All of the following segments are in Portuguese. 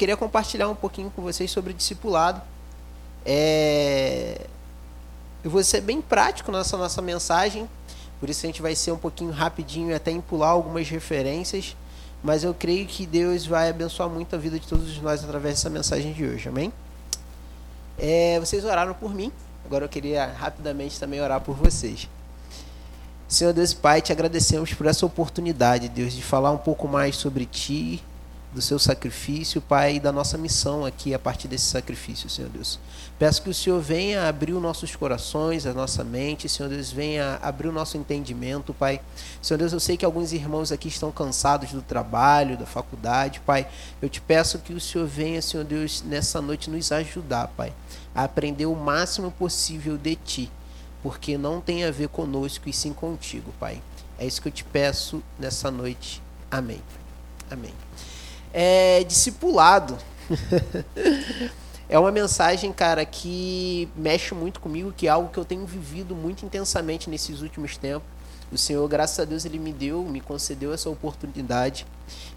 queria compartilhar um pouquinho com vocês sobre discipulado. É... Eu vou ser bem prático nessa nossa mensagem, por isso a gente vai ser um pouquinho rapidinho e até empular algumas referências, mas eu creio que Deus vai abençoar muito a vida de todos nós através dessa mensagem de hoje, amém? É, vocês oraram por mim, agora eu queria rapidamente também orar por vocês. Senhor Deus e Pai, te agradecemos por essa oportunidade, Deus, de falar um pouco mais sobre Ti, do seu sacrifício, Pai, e da nossa missão aqui a partir desse sacrifício, Senhor Deus. Peço que o Senhor venha abrir os nossos corações, a nossa mente, Senhor Deus, venha abrir o nosso entendimento, Pai. Senhor Deus, eu sei que alguns irmãos aqui estão cansados do trabalho, da faculdade, Pai. Eu te peço que o Senhor venha, Senhor Deus, nessa noite nos ajudar, Pai, a aprender o máximo possível de Ti porque não tem a ver conosco e sim contigo, Pai. É isso que eu te peço nessa noite. Amém. Amém. É, discipulado. é uma mensagem, cara, que mexe muito comigo, que é algo que eu tenho vivido muito intensamente nesses últimos tempos. O Senhor, graças a Deus, ele me deu, me concedeu essa oportunidade.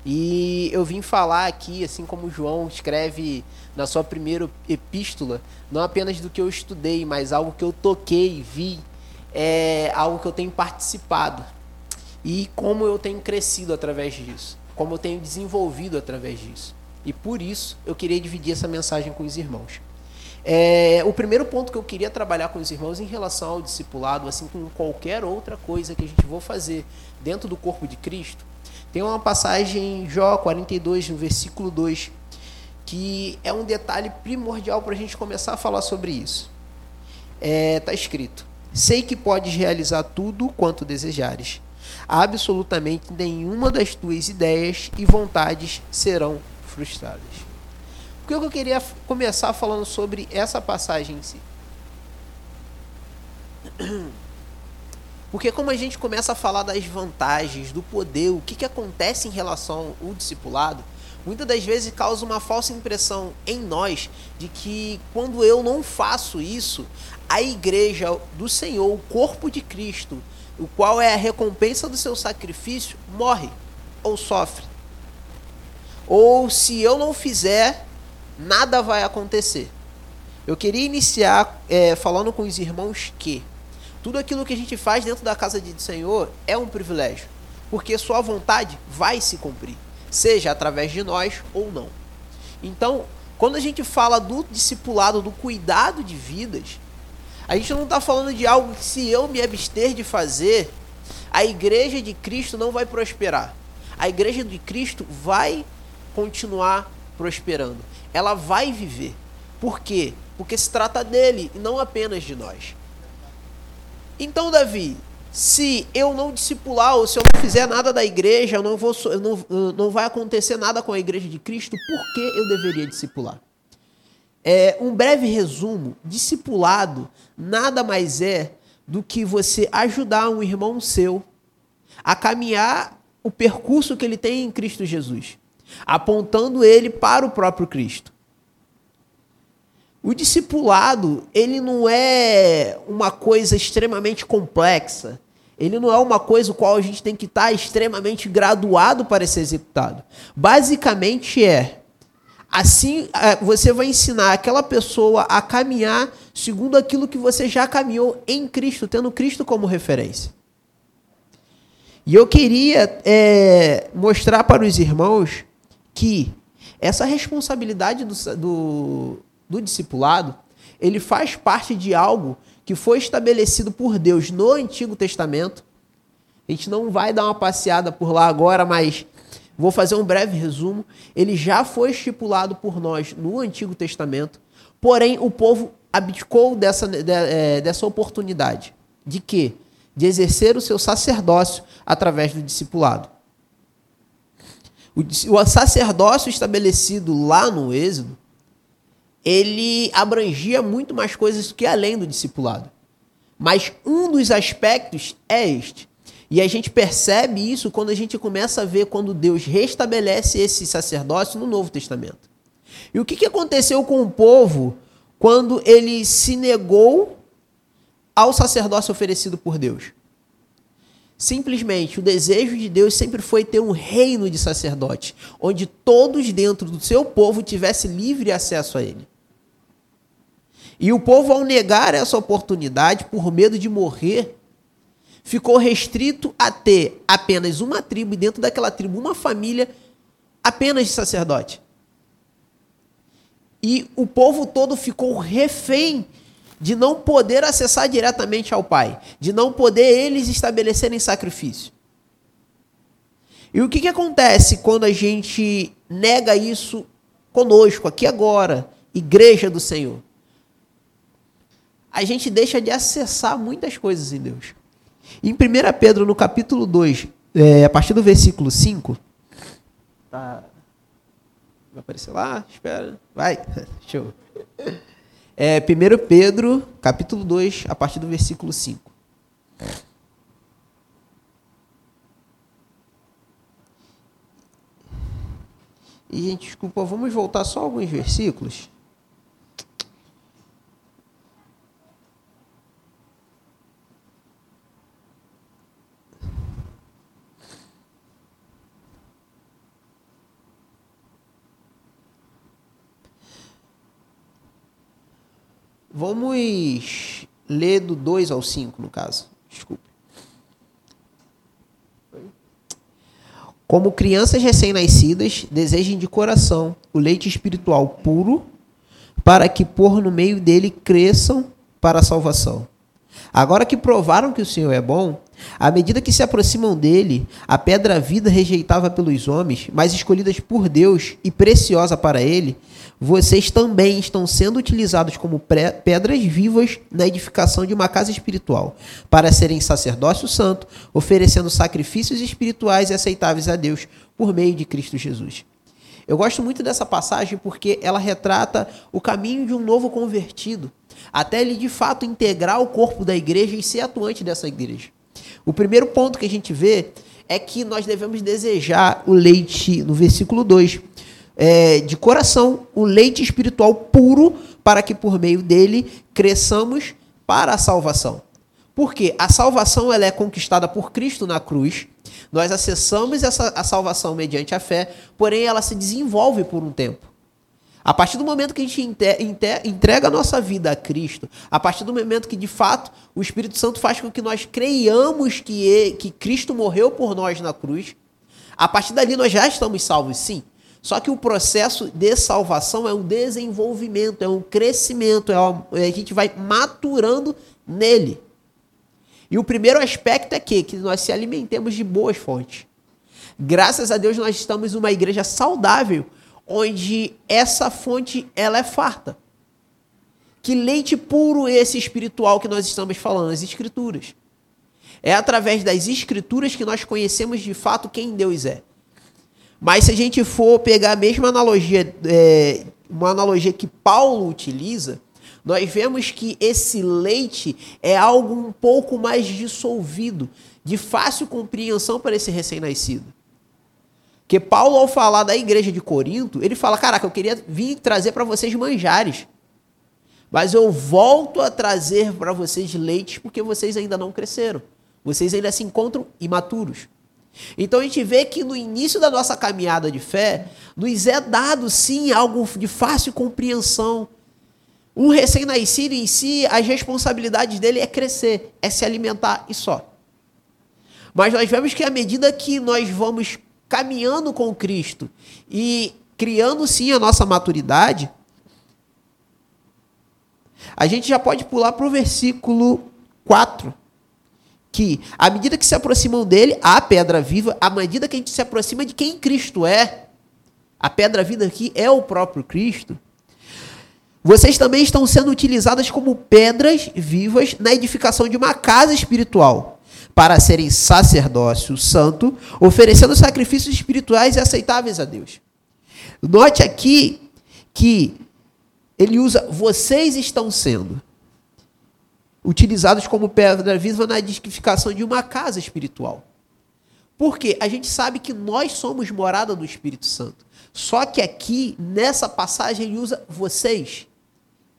E eu vim falar aqui, assim como João escreve na sua primeira epístola, não apenas do que eu estudei, mas algo que eu toquei, vi, é algo que eu tenho participado. E como eu tenho crescido através disso, como eu tenho desenvolvido através disso. E por isso eu queria dividir essa mensagem com os irmãos. É, o primeiro ponto que eu queria trabalhar com os irmãos em relação ao discipulado, assim como qualquer outra coisa que a gente for fazer dentro do corpo de Cristo, tem uma passagem em Jó 42, no versículo 2, que é um detalhe primordial para a gente começar a falar sobre isso. Está é, tá escrito: Sei que podes realizar tudo quanto desejares. Absolutamente nenhuma das tuas ideias e vontades serão frustradas. Por que eu queria começar falando sobre essa passagem em si? Porque como a gente começa a falar das vantagens, do poder, o que, que acontece em relação ao discipulado, muitas das vezes causa uma falsa impressão em nós de que quando eu não faço isso, a igreja do Senhor, o corpo de Cristo, o qual é a recompensa do seu sacrifício, morre ou sofre. Ou se eu não fizer, nada vai acontecer. Eu queria iniciar é, falando com os irmãos que tudo aquilo que a gente faz dentro da casa do Senhor é um privilégio, porque Sua vontade vai se cumprir, seja através de nós ou não. Então, quando a gente fala do discipulado, do cuidado de vidas, a gente não está falando de algo que, se eu me abster de fazer, a igreja de Cristo não vai prosperar. A igreja de Cristo vai continuar prosperando ela vai viver. Por quê? Porque se trata dele e não apenas de nós. Então, Davi, se eu não discipular ou se eu não fizer nada da igreja, eu não, vou, eu não, não vai acontecer nada com a igreja de Cristo, por que eu deveria discipular? É, um breve resumo: discipulado nada mais é do que você ajudar um irmão seu a caminhar o percurso que ele tem em Cristo Jesus apontando ele para o próprio Cristo. O discipulado, ele não é uma coisa extremamente complexa. Ele não é uma coisa o qual a gente tem que estar extremamente graduado para ser executado. Basicamente é assim é, você vai ensinar aquela pessoa a caminhar segundo aquilo que você já caminhou em Cristo, tendo Cristo como referência. E eu queria é, mostrar para os irmãos que essa responsabilidade do, do, do discipulado ele faz parte de algo que foi estabelecido por Deus no Antigo Testamento. A gente não vai dar uma passeada por lá agora, mas vou fazer um breve resumo. Ele já foi estipulado por nós no Antigo Testamento, porém o povo abdicou dessa, de, é, dessa oportunidade. De quê? De exercer o seu sacerdócio através do discipulado. O, sacerdócio estabelecido lá no Êxodo, ele abrangia muito mais coisas que além do discipulado. Mas um dos aspectos é este. E a gente percebe isso quando a gente começa a ver quando Deus restabelece esse sacerdócio no Novo Testamento. E o que, que aconteceu com o povo quando ele se negou ao sacerdócio oferecido por Deus? Simplesmente, o desejo de Deus sempre foi ter um reino de sacerdote, onde todos dentro do seu povo tivessem livre acesso a ele. E o povo, ao negar essa oportunidade, por medo de morrer, ficou restrito a ter apenas uma tribo, e dentro daquela tribo, uma família apenas de sacerdote. E o povo todo ficou refém de não poder acessar diretamente ao Pai, de não poder eles estabelecerem sacrifício. E o que, que acontece quando a gente nega isso conosco, aqui agora, igreja do Senhor? A gente deixa de acessar muitas coisas em Deus. Em 1 Pedro, no capítulo 2, é, a partir do versículo 5, tá. Vai aparecer lá? Espera. Vai. Show. É 1 Pedro, capítulo 2, a partir do versículo 5. E, gente, desculpa, vamos voltar só alguns versículos. Vamos ler do 2 ao 5, no caso. Desculpe. Como crianças recém-nascidas, desejem de coração o leite espiritual puro, para que por no meio dele cresçam para a salvação. Agora que provaram que o Senhor é bom, à medida que se aproximam dele, a pedra vida rejeitada pelos homens, mas escolhidas por Deus e preciosa para ele, vocês também estão sendo utilizados como pedras vivas na edificação de uma casa espiritual, para serem sacerdócio santo, oferecendo sacrifícios espirituais e aceitáveis a Deus por meio de Cristo Jesus. Eu gosto muito dessa passagem porque ela retrata o caminho de um novo convertido, até ele de fato integrar o corpo da igreja e ser atuante dessa igreja. O primeiro ponto que a gente vê é que nós devemos desejar o leite, no versículo 2, é, de coração o leite espiritual puro, para que por meio dele cresçamos para a salvação. Porque a salvação ela é conquistada por Cristo na cruz. Nós acessamos essa a salvação mediante a fé, porém ela se desenvolve por um tempo. A partir do momento que a gente entrega a nossa vida a Cristo, a partir do momento que de fato o Espírito Santo faz com que nós creiamos que, que Cristo morreu por nós na cruz, a partir dali nós já estamos salvos, sim. Só que o processo de salvação é um desenvolvimento, é um crescimento, é uma, a gente vai maturando nele. E o primeiro aspecto é que, que nós se alimentemos de boas fontes. Graças a Deus nós estamos uma igreja saudável, onde essa fonte ela é farta. Que leite puro esse espiritual que nós estamos falando, as escrituras. É através das escrituras que nós conhecemos de fato quem Deus é. Mas se a gente for pegar a mesma analogia, é, uma analogia que Paulo utiliza, nós vemos que esse leite é algo um pouco mais dissolvido, de fácil compreensão para esse recém-nascido. Que Paulo, ao falar da igreja de Corinto, ele fala: Caraca, eu queria vir trazer para vocês manjares, mas eu volto a trazer para vocês leites porque vocês ainda não cresceram, vocês ainda se encontram imaturos. Então a gente vê que no início da nossa caminhada de fé, nos é dado sim algo de fácil compreensão. Um recém-nascido em si, as responsabilidades dele é crescer, é se alimentar e só. Mas nós vemos que à medida que nós vamos caminhando com Cristo e criando sim a nossa maturidade, a gente já pode pular para o versículo 4 que, à medida que se aproximam dele, a pedra viva, à medida que a gente se aproxima de quem Cristo é, a pedra viva aqui é o próprio Cristo, vocês também estão sendo utilizadas como pedras vivas na edificação de uma casa espiritual, para serem sacerdócio santo, oferecendo sacrifícios espirituais e aceitáveis a Deus. Note aqui que ele usa vocês estão sendo utilizados como pedra viva na edificação de uma casa espiritual. Porque a gente sabe que nós somos morada do Espírito Santo. Só que aqui, nessa passagem, ele usa vocês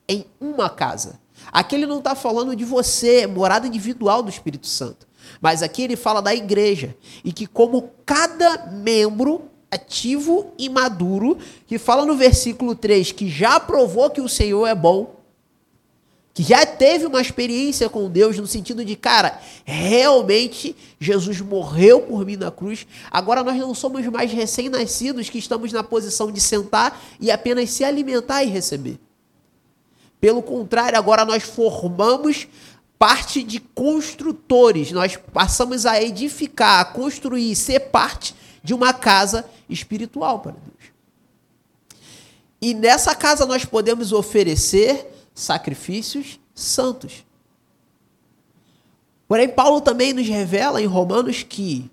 em uma casa. Aqui ele não está falando de você, morada individual do Espírito Santo. Mas aqui ele fala da igreja. E que, como cada membro ativo e maduro, que fala no versículo 3 que já provou que o Senhor é bom, que já teve uma experiência com Deus no sentido de, cara, realmente Jesus morreu por mim na cruz. Agora nós não somos mais recém-nascidos que estamos na posição de sentar e apenas se alimentar e receber. Pelo contrário, agora nós formamos parte de construtores. Nós passamos a edificar, a construir, ser parte de uma casa espiritual para Deus. E nessa casa nós podemos oferecer sacrifícios santos. Porém, Paulo também nos revela em Romanos que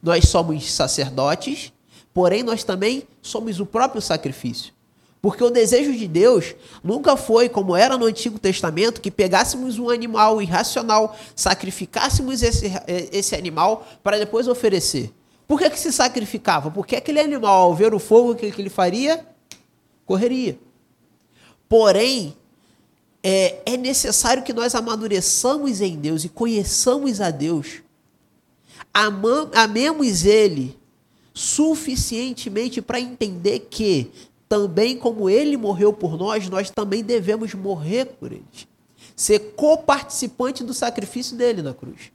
nós somos sacerdotes, porém nós também somos o próprio sacrifício. Porque o desejo de Deus nunca foi, como era no Antigo Testamento, que pegássemos um animal irracional, sacrificássemos esse, esse animal para depois oferecer. Por que, que se sacrificava? Porque aquele animal, ao ver o fogo, o que, que ele faria? Correria. Porém, é, é necessário que nós amadureçamos em Deus e conheçamos a Deus. Amam, amemos Ele suficientemente para entender que, também como Ele morreu por nós, nós também devemos morrer por Ele. Ser coparticipante do sacrifício dele na cruz.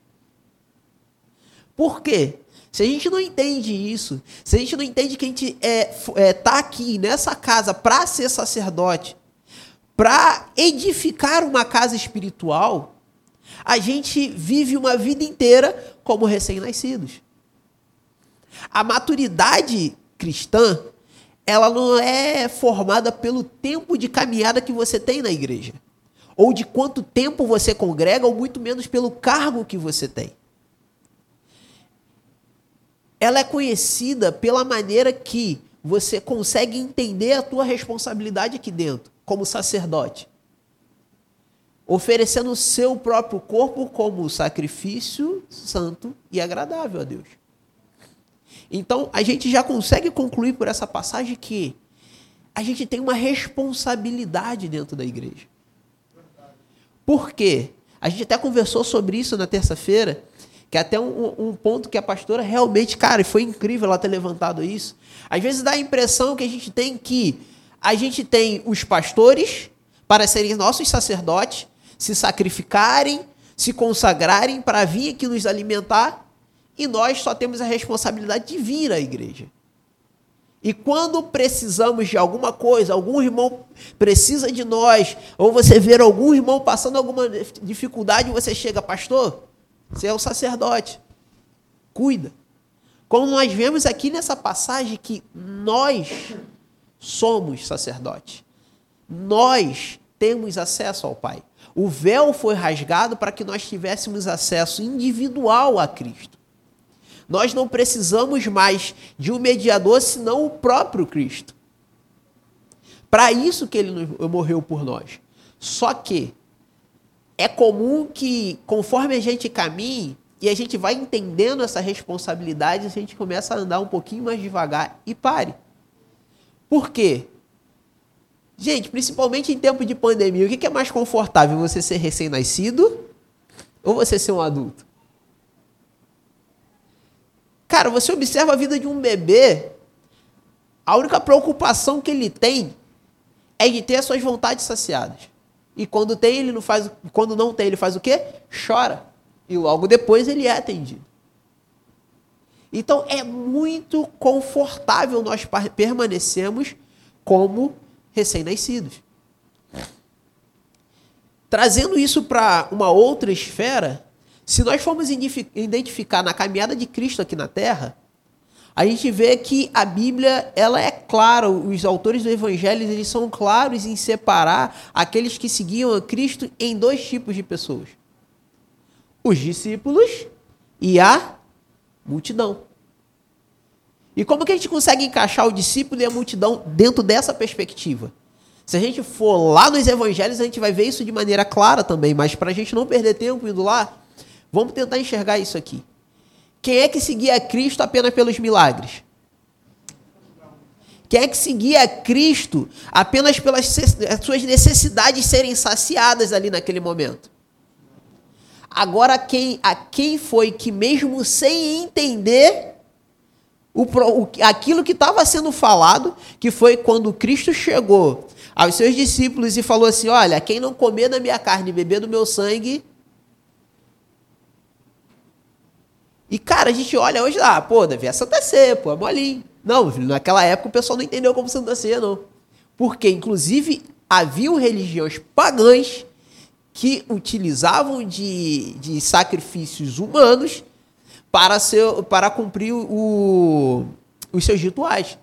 Por quê? Se a gente não entende isso, se a gente não entende que a gente está é, é, tá aqui nessa casa para ser sacerdote, para edificar uma casa espiritual, a gente vive uma vida inteira como recém-nascidos. A maturidade cristã, ela não é formada pelo tempo de caminhada que você tem na igreja, ou de quanto tempo você congrega, ou muito menos pelo cargo que você tem. Ela é conhecida pela maneira que você consegue entender a tua responsabilidade aqui dentro como sacerdote, oferecendo o seu próprio corpo como sacrifício santo e agradável a Deus. Então, a gente já consegue concluir por essa passagem que a gente tem uma responsabilidade dentro da igreja. Por quê? A gente até conversou sobre isso na terça-feira, que é até um, um, ponto que a pastora realmente, cara, foi incrível ela ter levantado isso. Às vezes dá a impressão que a gente tem que a gente tem os pastores para serem nossos sacerdotes, se sacrificarem, se consagrarem para vir aqui nos alimentar, e nós só temos a responsabilidade de vir à igreja. E quando precisamos de alguma coisa, algum irmão precisa de nós, ou você ver algum irmão passando alguma dificuldade, você chega, pastor, você é o sacerdote, cuida. Como nós vemos aqui nessa passagem que nós somos sacerdotes. Nós temos acesso ao Pai. O véu foi rasgado para que nós tivéssemos acesso individual a Cristo. Nós não precisamos mais de um mediador senão o próprio Cristo. Para isso que ele morreu por nós. Só que é comum que, conforme a gente caminhe e a gente vai entendendo essa responsabilidade, a gente começa a andar um pouquinho mais devagar e pare. Por quê? Gente, principalmente em tempo de pandemia, o que é mais confortável? Você ser recém-nascido ou você ser um adulto? Cara, você observa a vida de um bebê, a única preocupação que ele tem é de ter as suas vontades saciadas. E quando tem, ele não faz, quando não tem, ele faz o quê? Chora. E logo depois ele é atendido. Então é muito confortável nós permanecermos como recém-nascidos. Trazendo isso para uma outra esfera, se nós formos identificar na caminhada de Cristo aqui na Terra, a gente vê que a Bíblia ela é clara, os autores do Evangelho eles são claros em separar aqueles que seguiam a Cristo em dois tipos de pessoas: os discípulos e a multidão. E como que a gente consegue encaixar o discípulo e a multidão dentro dessa perspectiva? Se a gente for lá nos evangelhos, a gente vai ver isso de maneira clara também, mas para a gente não perder tempo indo lá, vamos tentar enxergar isso aqui. Quem é que seguia Cristo apenas pelos milagres? Quem é que seguia Cristo apenas pelas suas necessidades serem saciadas ali naquele momento? Agora, quem, a quem foi que, mesmo sem entender o, o, aquilo que estava sendo falado, que foi quando Cristo chegou aos seus discípulos e falou assim: Olha, quem não comer da minha carne e beber do meu sangue. E, cara, a gente olha hoje lá, pô, devia Santa Ceia, pô, é molinho. Não, naquela época o pessoal não entendeu como Santa Ceia, não. Porque, inclusive, haviam religiões pagãs que utilizavam de, de sacrifícios humanos para, ser, para cumprir o, os seus rituais.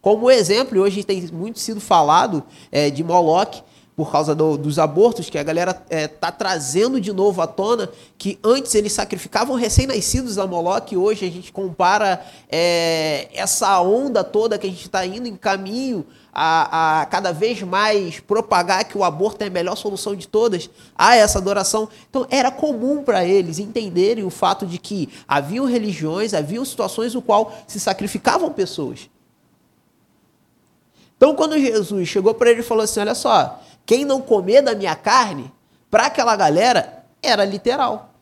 Como exemplo, hoje tem muito sido falado é, de Moloch, por causa do, dos abortos, que a galera é, tá trazendo de novo à tona, que antes eles sacrificavam recém-nascidos a Moloch, e hoje a gente compara é, essa onda toda que a gente está indo em caminho a, a, cada vez mais propagar que o aborto é a melhor solução de todas a essa adoração. Então era comum para eles entenderem o fato de que haviam religiões, haviam situações no qual se sacrificavam pessoas. Então quando Jesus chegou para ele e falou assim, olha só, quem não comer da minha carne, para aquela galera, era literal.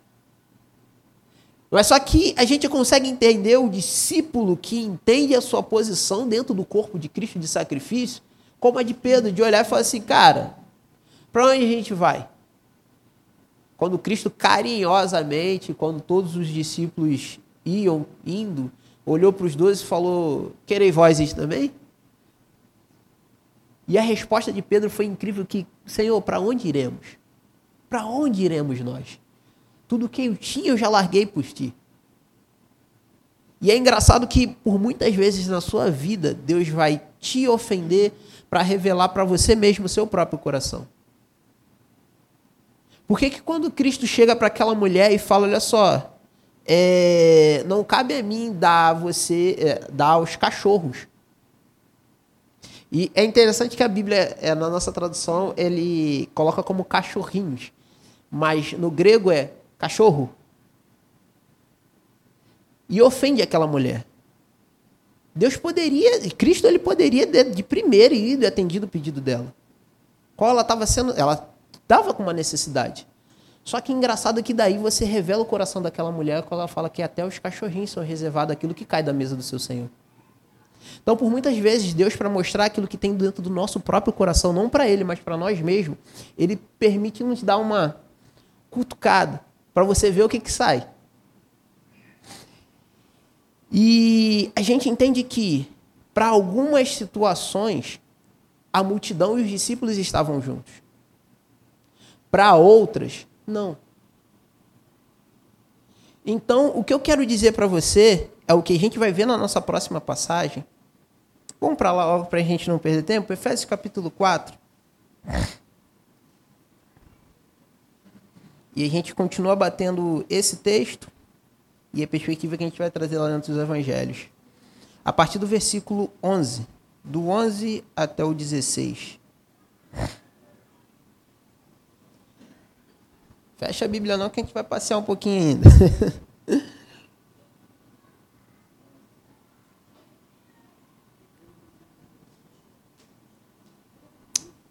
Mas só que a gente consegue entender o discípulo que entende a sua posição dentro do corpo de Cristo de sacrifício, como a de Pedro, de olhar e falar assim, cara, para onde a gente vai? Quando Cristo carinhosamente, quando todos os discípulos iam indo, olhou para os doze e falou: Querei vós isso também? E a resposta de Pedro foi incrível que, Senhor, para onde iremos? Para onde iremos nós? Tudo que eu tinha eu já larguei por ti. E é engraçado que por muitas vezes na sua vida Deus vai te ofender para revelar para você mesmo o seu próprio coração. Por que, que quando Cristo chega para aquela mulher e fala, olha só, é, não cabe a mim dar você é, dar aos cachorros e é interessante que a Bíblia, é, na nossa tradução, ele coloca como cachorrinhos, mas no grego é cachorro. E ofende aquela mulher. Deus poderia, Cristo ele poderia de, de primeiro ir atendido o pedido dela. Qual ela estava sendo, ela estava com uma necessidade. Só que engraçado que daí você revela o coração daquela mulher quando ela fala que até os cachorrinhos são reservados aquilo que cai da mesa do seu Senhor. Então, por muitas vezes, Deus, para mostrar aquilo que tem dentro do nosso próprio coração, não para Ele, mas para nós mesmos, Ele permite nos dar uma cutucada para você ver o que, que sai. E a gente entende que, para algumas situações, a multidão e os discípulos estavam juntos. Para outras, não. Então, o que eu quero dizer para você é o que a gente vai ver na nossa próxima passagem. Vamos para lá logo para a gente não perder tempo. Efésios capítulo 4. E a gente continua batendo esse texto e a perspectiva que a gente vai trazer lá dentro dos evangelhos. A partir do versículo 11. Do 11 até o 16. Fecha a Bíblia não que a gente vai passear um pouquinho ainda.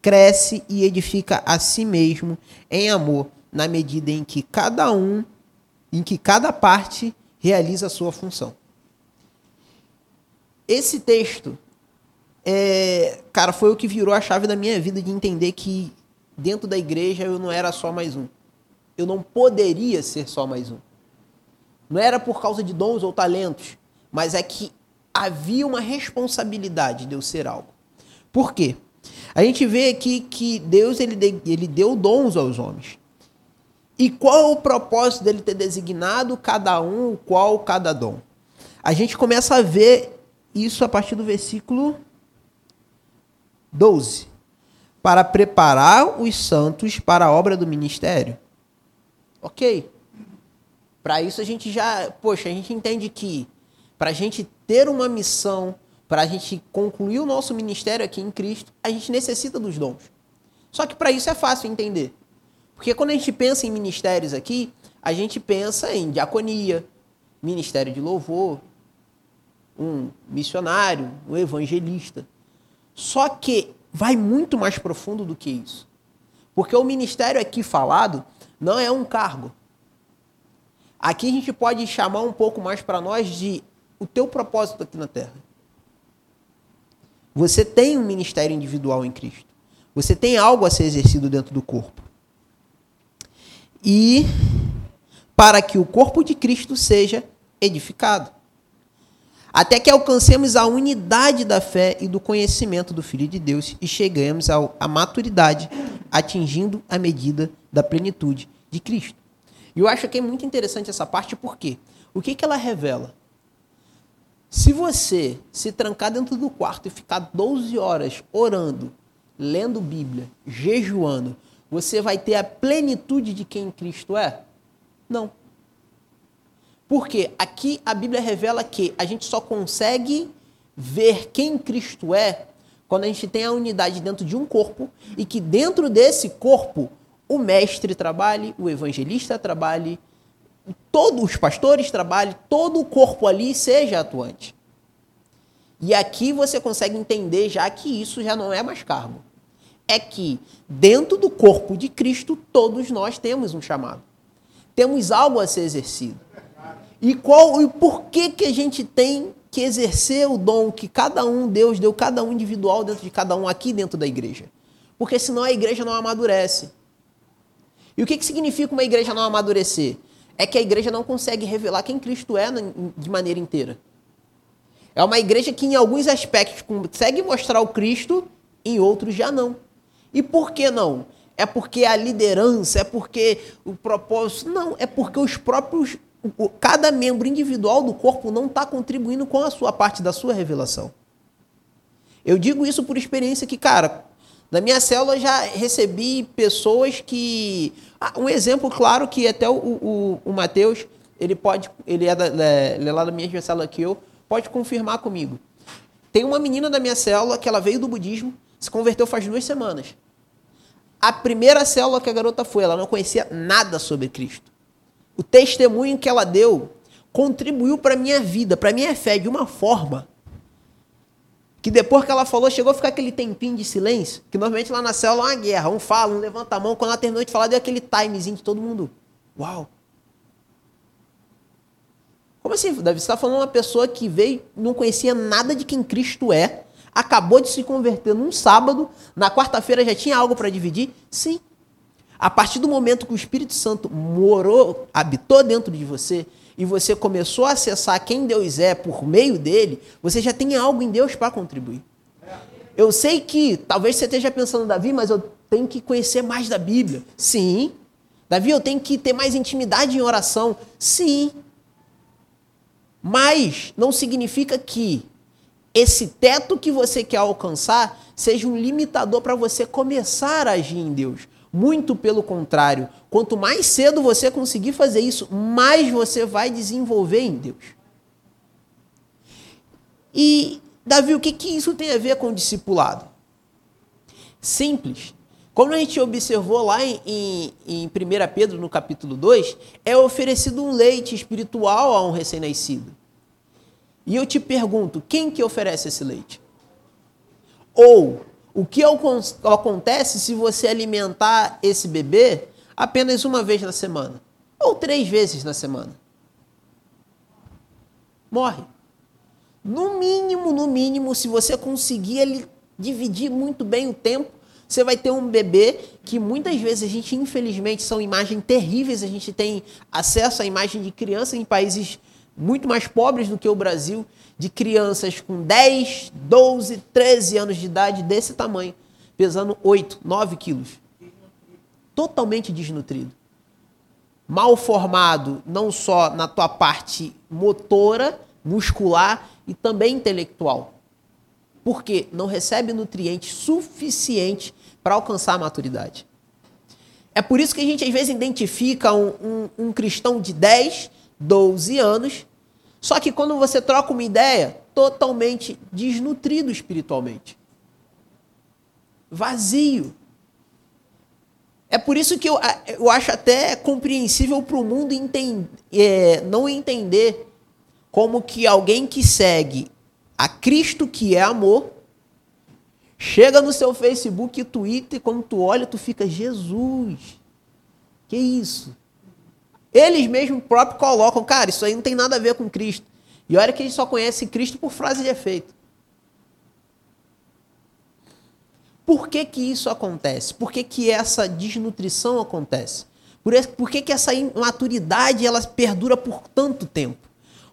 cresce e edifica a si mesmo em amor, na medida em que cada um, em que cada parte realiza a sua função. Esse texto, é, cara, foi o que virou a chave da minha vida de entender que dentro da igreja eu não era só mais um. Eu não poderia ser só mais um. Não era por causa de dons ou talentos, mas é que havia uma responsabilidade de eu ser algo. Por quê? A gente vê aqui que Deus ele, ele deu dons aos homens. E qual é o propósito dele ter designado cada um, qual cada dom? A gente começa a ver isso a partir do versículo 12. Para preparar os santos para a obra do ministério. Ok. Para isso a gente já, poxa, a gente entende que para a gente ter uma missão, para a gente concluir o nosso ministério aqui em Cristo, a gente necessita dos dons. Só que para isso é fácil entender. Porque quando a gente pensa em ministérios aqui, a gente pensa em diaconia, ministério de louvor, um missionário, um evangelista. Só que vai muito mais profundo do que isso. Porque o ministério aqui falado não é um cargo. Aqui a gente pode chamar um pouco mais para nós de o teu propósito aqui na terra. Você tem um ministério individual em Cristo. Você tem algo a ser exercido dentro do corpo e para que o corpo de Cristo seja edificado. Até que alcancemos a unidade da fé e do conhecimento do Filho de Deus e chegamos à maturidade, atingindo a medida da plenitude de Cristo. E eu acho que é muito interessante essa parte, porque o que, que ela revela? Se você se trancar dentro do quarto e ficar 12 horas orando, lendo Bíblia, jejuando, você vai ter a plenitude de quem Cristo é? Não. Porque aqui a Bíblia revela que a gente só consegue ver quem Cristo é quando a gente tem a unidade dentro de um corpo e que dentro desse corpo o mestre trabalhe, o evangelista trabalhe, todos os pastores trabalhem, todo o corpo ali seja atuante. E aqui você consegue entender já que isso já não é mais cargo é que dentro do corpo de Cristo todos nós temos um chamado. Temos algo a ser exercido. E qual e por que que a gente tem que exercer o dom que cada um Deus deu cada um individual dentro de cada um aqui dentro da igreja? Porque senão a igreja não amadurece. E o que, que significa uma igreja não amadurecer? É que a igreja não consegue revelar quem Cristo é de maneira inteira. É uma igreja que, em alguns aspectos, consegue mostrar o Cristo, em outros já não. E por que não? É porque a liderança, é porque o propósito. Não, é porque os próprios. Cada membro individual do corpo não está contribuindo com a sua parte da sua revelação. Eu digo isso por experiência que, cara, na minha célula já recebi pessoas que. Ah, um exemplo claro que até o, o, o Matheus, ele pode. Ele é, da, ele é lá da minha célula que eu, pode confirmar comigo. Tem uma menina da minha célula que ela veio do budismo, se converteu faz duas semanas. A primeira célula que a garota foi, ela não conhecia nada sobre Cristo. O testemunho que ela deu contribuiu para a minha vida, para minha fé, de uma forma que depois que ela falou, chegou a ficar aquele tempinho de silêncio, que normalmente lá na célula é uma guerra, um fala, um levanta a mão, quando ela terminou de falar, deu aquele timezinho de todo mundo. Uau! Como assim, Davi? Você está falando uma pessoa que veio, não conhecia nada de quem Cristo é, acabou de se converter num sábado, na quarta-feira já tinha algo para dividir? Sim. A partir do momento que o Espírito Santo morou, habitou dentro de você, e você começou a acessar quem Deus é por meio dele, você já tem algo em Deus para contribuir. Eu sei que talvez você esteja pensando, Davi, mas eu tenho que conhecer mais da Bíblia. Sim. Davi, eu tenho que ter mais intimidade em oração. Sim. Mas não significa que esse teto que você quer alcançar seja um limitador para você começar a agir em Deus. Muito pelo contrário, quanto mais cedo você conseguir fazer isso, mais você vai desenvolver em Deus. E, Davi, o que, que isso tem a ver com o discipulado? Simples. Como a gente observou lá em, em, em 1 Pedro, no capítulo 2, é oferecido um leite espiritual a um recém-nascido. E eu te pergunto, quem que oferece esse leite? Ou o que acontece se você alimentar esse bebê apenas uma vez na semana? Ou três vezes na semana? Morre. No mínimo, no mínimo, se você conseguir dividir muito bem o tempo, você vai ter um bebê que muitas vezes a gente, infelizmente, são imagens terríveis. A gente tem acesso à imagem de criança em países muito mais pobres do que o Brasil, de crianças com 10, 12, 13 anos de idade desse tamanho, pesando 8, 9 quilos. Totalmente desnutrido. Mal formado, não só na tua parte motora, muscular e também intelectual. Porque não recebe nutrientes suficientes para alcançar a maturidade. É por isso que a gente às vezes identifica um, um, um cristão de 10, 12 anos, só que quando você troca uma ideia, totalmente desnutrido espiritualmente. Vazio. É por isso que eu, eu acho até compreensível para o mundo entender, é, não entender como que alguém que segue a Cristo que é amor, chega no seu Facebook e Twitter, e quando tu olha, tu fica, Jesus, que isso? Eles mesmo próprio colocam, cara, isso aí não tem nada a ver com Cristo. E olha que eles só conhecem Cristo por frase de efeito. Por que, que isso acontece? Por que, que essa desnutrição acontece? Por, esse, por que, que essa imaturidade ela perdura por tanto tempo?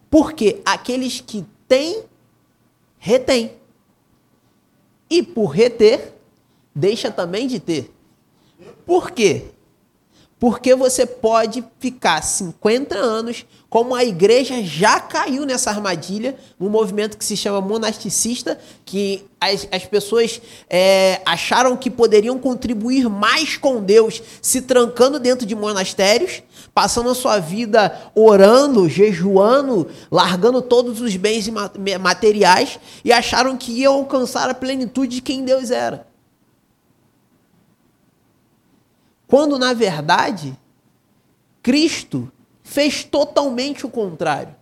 Porque aqueles que têm, retém. E por reter, deixa também de ter. Por quê? Porque você pode ficar 50 anos, como a igreja já caiu nessa armadilha, no movimento que se chama monasticista, que as, as pessoas é, acharam que poderiam contribuir mais com Deus se trancando dentro de monastérios, passando a sua vida orando, jejuando, largando todos os bens materiais e acharam que iam alcançar a plenitude de quem Deus era. Quando, na verdade, Cristo fez totalmente o contrário.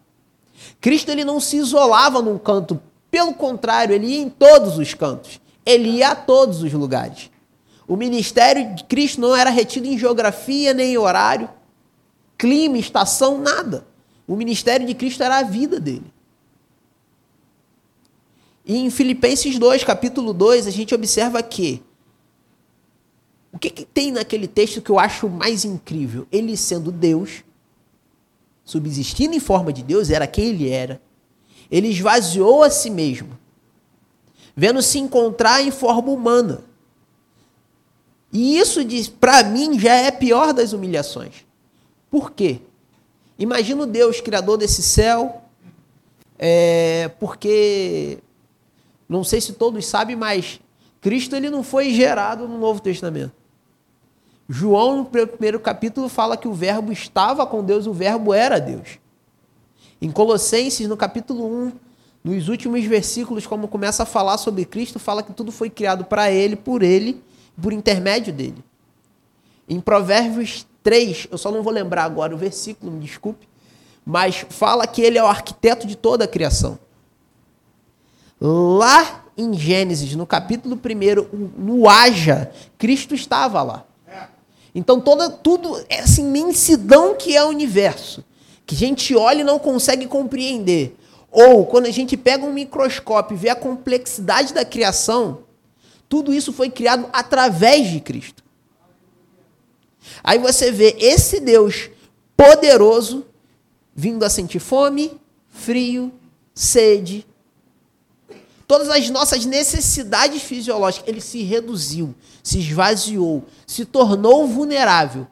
Cristo ele não se isolava num canto, pelo contrário, ele ia em todos os cantos. Ele ia a todos os lugares. O ministério de Cristo não era retido em geografia nem em horário, clima, estação, nada. O ministério de Cristo era a vida dele. E em Filipenses 2, capítulo 2, a gente observa que o que, que tem naquele texto que eu acho mais incrível? Ele sendo Deus, subsistindo em forma de Deus, era quem ele era. Ele esvaziou a si mesmo, vendo se encontrar em forma humana. E isso, para mim, já é pior das humilhações. Por quê? Imagina o Deus, criador desse céu, é, porque, não sei se todos sabem, mas Cristo ele não foi gerado no Novo Testamento. João, no primeiro capítulo, fala que o Verbo estava com Deus, o Verbo era Deus. Em Colossenses, no capítulo 1, nos últimos versículos, como começa a falar sobre Cristo, fala que tudo foi criado para Ele, por Ele, por intermédio dele. Em Provérbios 3, eu só não vou lembrar agora o versículo, me desculpe, mas fala que Ele é o arquiteto de toda a criação. Lá em Gênesis, no capítulo 1, no haja, Cristo estava lá. Então, toda, tudo, essa imensidão que é o universo, que a gente olha e não consegue compreender. Ou, quando a gente pega um microscópio e vê a complexidade da criação, tudo isso foi criado através de Cristo. Aí você vê esse Deus poderoso vindo a sentir fome, frio, sede, todas as nossas necessidades fisiológicas, ele se reduziu, se esvaziou, se tornou vulnerável.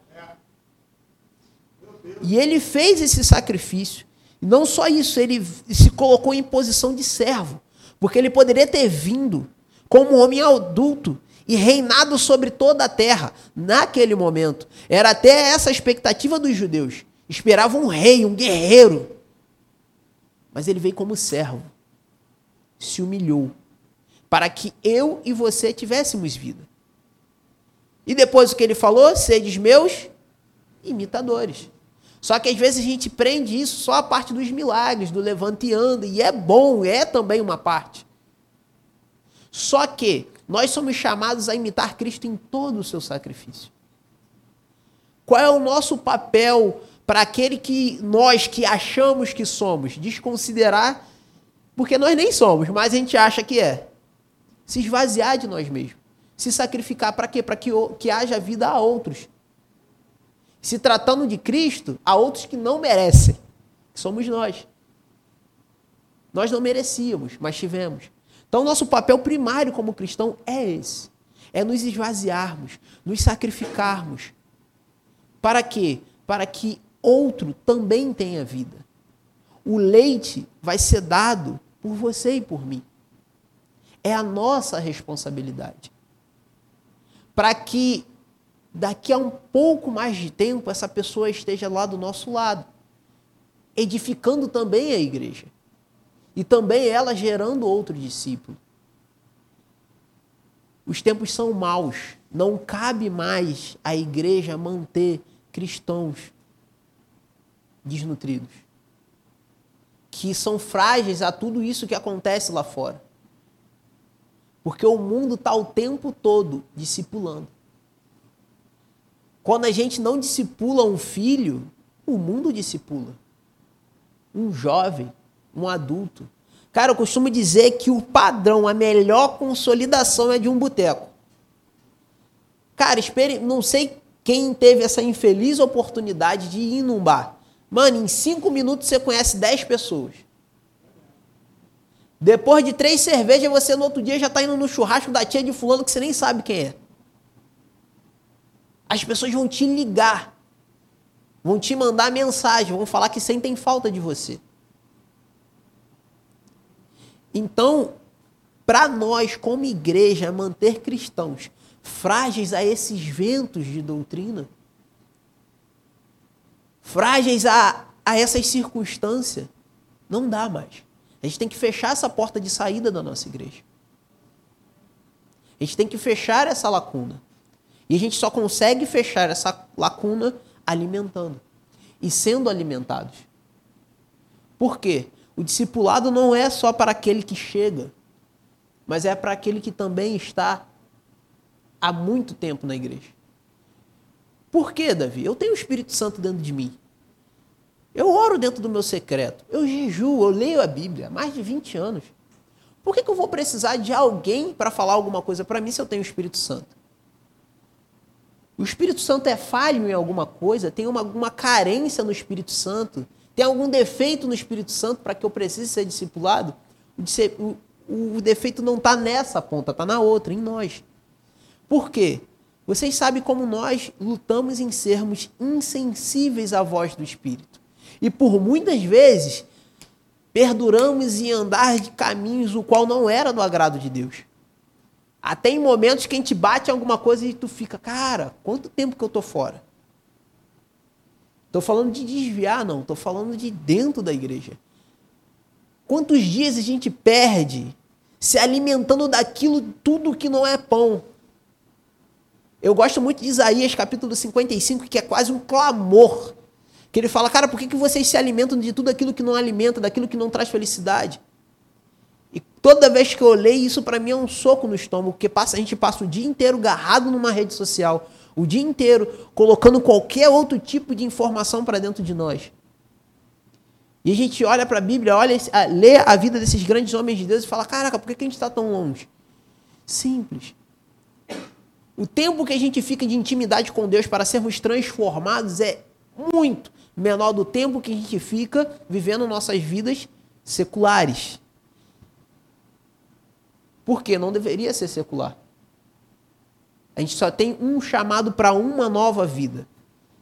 E ele fez esse sacrifício. E não só isso, ele se colocou em posição de servo. Porque ele poderia ter vindo como homem adulto e reinado sobre toda a terra naquele momento. Era até essa a expectativa dos judeus. Esperavam um rei, um guerreiro. Mas ele veio como servo se humilhou para que eu e você tivéssemos vida. E depois o que ele falou? Sedes meus imitadores. Só que às vezes a gente prende isso só a parte dos milagres, do levante e anda, e é bom, é também uma parte. Só que nós somos chamados a imitar Cristo em todo o seu sacrifício. Qual é o nosso papel para aquele que nós que achamos que somos? Desconsiderar porque nós nem somos, mas a gente acha que é. Se esvaziar de nós mesmos. Se sacrificar para quê? Para que, que haja vida a outros. Se tratando de Cristo, a outros que não merecem, que somos nós. Nós não merecíamos, mas tivemos. Então, nosso papel primário como cristão é esse: é nos esvaziarmos, nos sacrificarmos. Para quê? Para que outro também tenha vida. O leite vai ser dado por você e por mim. É a nossa responsabilidade. Para que daqui a um pouco mais de tempo essa pessoa esteja lá do nosso lado, edificando também a igreja. E também ela gerando outro discípulo. Os tempos são maus. Não cabe mais a igreja manter cristãos desnutridos, que são frágeis a tudo isso que acontece lá fora. Porque o mundo está o tempo todo discipulando. Quando a gente não discipula um filho, o mundo discipula. Um jovem, um adulto. Cara, eu costumo dizer que o padrão, a melhor consolidação é de um boteco. Cara, não sei quem teve essa infeliz oportunidade de ir num bar. Mano, em cinco minutos você conhece dez pessoas. Depois de três cervejas, você no outro dia já está indo no churrasco da tia de fulano que você nem sabe quem é. As pessoas vão te ligar, vão te mandar mensagem, vão falar que sentem falta de você. Então, para nós, como igreja, manter cristãos frágeis a esses ventos de doutrina, frágeis a, a essas circunstâncias, não dá mais. A gente tem que fechar essa porta de saída da nossa igreja. A gente tem que fechar essa lacuna. E a gente só consegue fechar essa lacuna alimentando e sendo alimentados. Por quê? O discipulado não é só para aquele que chega, mas é para aquele que também está há muito tempo na igreja. Por quê, Davi? Eu tenho o Espírito Santo dentro de mim. Eu oro dentro do meu secreto. Eu jejuo, eu leio a Bíblia há mais de 20 anos. Por que, que eu vou precisar de alguém para falar alguma coisa para mim se eu tenho o Espírito Santo? O Espírito Santo é falho em alguma coisa? Tem uma, alguma carência no Espírito Santo? Tem algum defeito no Espírito Santo para que eu precise ser discipulado? O, o, o defeito não está nessa ponta, está na outra, em nós. Por quê? Vocês sabem como nós lutamos em sermos insensíveis à voz do Espírito. E por muitas vezes perduramos em andar de caminhos o qual não era do agrado de Deus. Até em momentos que a gente bate em alguma coisa e tu fica, cara, quanto tempo que eu tô fora? Estou falando de desviar, não. Estou falando de dentro da igreja. Quantos dias a gente perde se alimentando daquilo tudo que não é pão? Eu gosto muito de Isaías capítulo 55, que é quase um clamor. Que ele fala, cara, por que, que vocês se alimentam de tudo aquilo que não alimenta, daquilo que não traz felicidade? E toda vez que eu leio isso, para mim é um soco no estômago, porque passa, a gente passa o dia inteiro agarrado numa rede social, o dia inteiro colocando qualquer outro tipo de informação para dentro de nós. E a gente olha para a Bíblia, olha, lê a vida desses grandes homens de Deus e fala: caraca, por que a gente está tão longe? Simples. O tempo que a gente fica de intimidade com Deus para sermos transformados é muito menor do tempo que a gente fica vivendo nossas vidas seculares. Porque não deveria ser secular. A gente só tem um chamado para uma nova vida.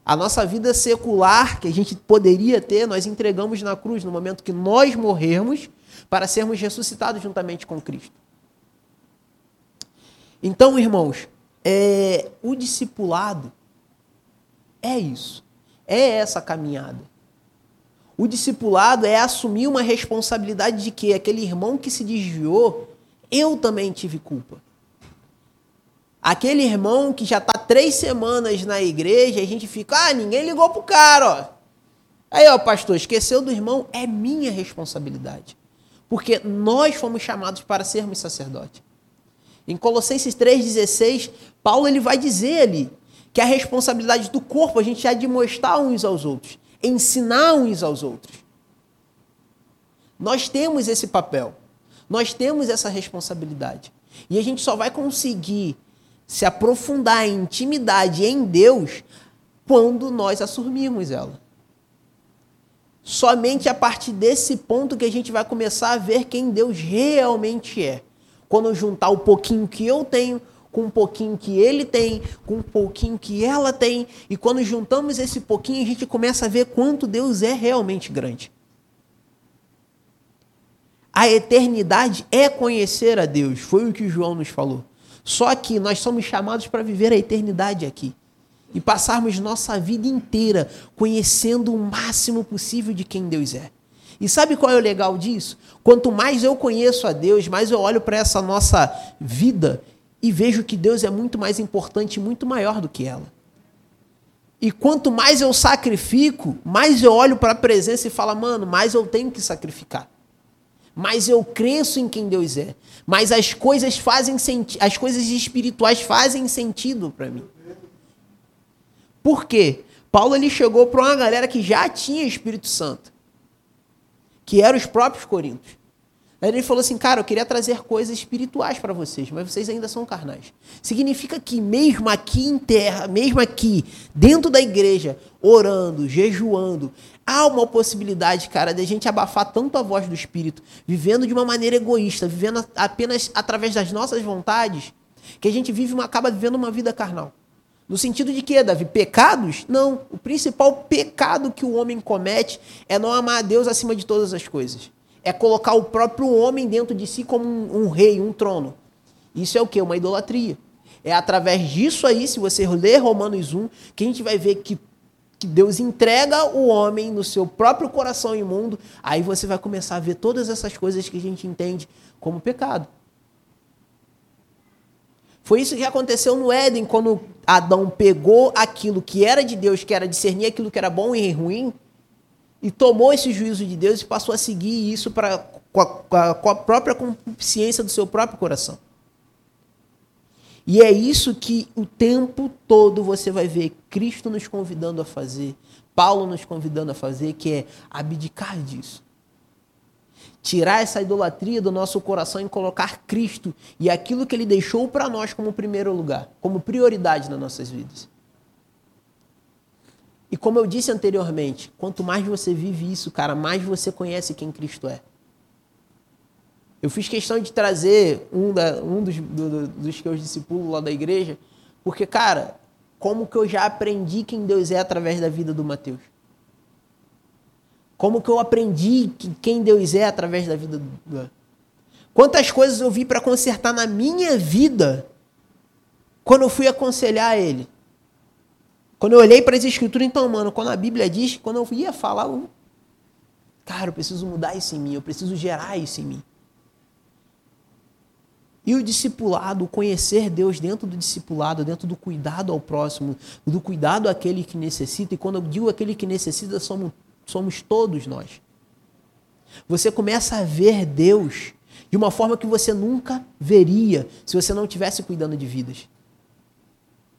A nossa vida secular que a gente poderia ter, nós entregamos na cruz no momento que nós morrermos para sermos ressuscitados juntamente com Cristo. Então, irmãos, é, o discipulado é isso. É essa caminhada. O discipulado é assumir uma responsabilidade de que aquele irmão que se desviou eu também tive culpa. Aquele irmão que já está três semanas na igreja, a gente fica, ah, ninguém ligou pro cara, ó. Aí, ó, pastor, esqueceu do irmão, é minha responsabilidade. Porque nós fomos chamados para sermos sacerdote. Em Colossenses 3,16, Paulo ele vai dizer ali que a responsabilidade do corpo a gente é de mostrar uns aos outros, ensinar uns aos outros. Nós temos esse papel. Nós temos essa responsabilidade. E a gente só vai conseguir se aprofundar em intimidade em Deus quando nós assumirmos ela. Somente a partir desse ponto que a gente vai começar a ver quem Deus realmente é. Quando eu juntar o pouquinho que eu tenho com um pouquinho que ele tem, com um pouquinho que ela tem, e quando juntamos esse pouquinho, a gente começa a ver quanto Deus é realmente grande. A eternidade é conhecer a Deus, foi o que João nos falou. Só que nós somos chamados para viver a eternidade aqui e passarmos nossa vida inteira conhecendo o máximo possível de quem Deus é. E sabe qual é o legal disso? Quanto mais eu conheço a Deus, mais eu olho para essa nossa vida e vejo que Deus é muito mais importante e muito maior do que ela. E quanto mais eu sacrifico, mais eu olho para a presença e falo, mano, mais eu tenho que sacrificar. Mais eu cresço em quem Deus é. Mas as coisas fazem sentido, as coisas espirituais fazem sentido para mim. Por quê? Paulo ele chegou para uma galera que já tinha Espírito Santo, que eram os próprios coríntios. Ele falou assim, cara, eu queria trazer coisas espirituais para vocês, mas vocês ainda são carnais. Significa que mesmo aqui em terra, mesmo aqui, dentro da igreja, orando, jejuando, há uma possibilidade, cara, de a gente abafar tanto a voz do Espírito, vivendo de uma maneira egoísta, vivendo apenas através das nossas vontades, que a gente vive uma, acaba vivendo uma vida carnal. No sentido de que, Davi? Pecados? Não. O principal pecado que o homem comete é não amar a Deus acima de todas as coisas é colocar o próprio homem dentro de si como um, um rei, um trono. Isso é o que? Uma idolatria. É através disso aí, se você ler Romanos 1, que a gente vai ver que, que Deus entrega o homem no seu próprio coração imundo, aí você vai começar a ver todas essas coisas que a gente entende como pecado. Foi isso que aconteceu no Éden, quando Adão pegou aquilo que era de Deus, que era discernir aquilo que era bom e ruim, e tomou esse juízo de Deus e passou a seguir isso pra, com, a, com a própria consciência do seu próprio coração. E é isso que o tempo todo você vai ver Cristo nos convidando a fazer, Paulo nos convidando a fazer, que é abdicar disso. Tirar essa idolatria do nosso coração e colocar Cristo e aquilo que ele deixou para nós como primeiro lugar, como prioridade nas nossas vidas. E como eu disse anteriormente, quanto mais você vive isso, cara, mais você conhece quem Cristo é. Eu fiz questão de trazer um, da, um dos, do, dos que eu discipulo lá da igreja, porque, cara, como que eu já aprendi quem Deus é através da vida do Mateus? Como que eu aprendi quem Deus é através da vida do. Quantas coisas eu vi para consertar na minha vida quando eu fui aconselhar ele? Quando eu olhei para as escrituras, então, mano, quando a Bíblia diz, quando eu ia falar, eu, cara, eu preciso mudar isso em mim, eu preciso gerar isso em mim. E o discipulado, conhecer Deus dentro do discipulado, dentro do cuidado ao próximo, do cuidado àquele que necessita, e quando eu digo aquele que necessita, somos, somos todos nós. Você começa a ver Deus de uma forma que você nunca veria se você não estivesse cuidando de vidas.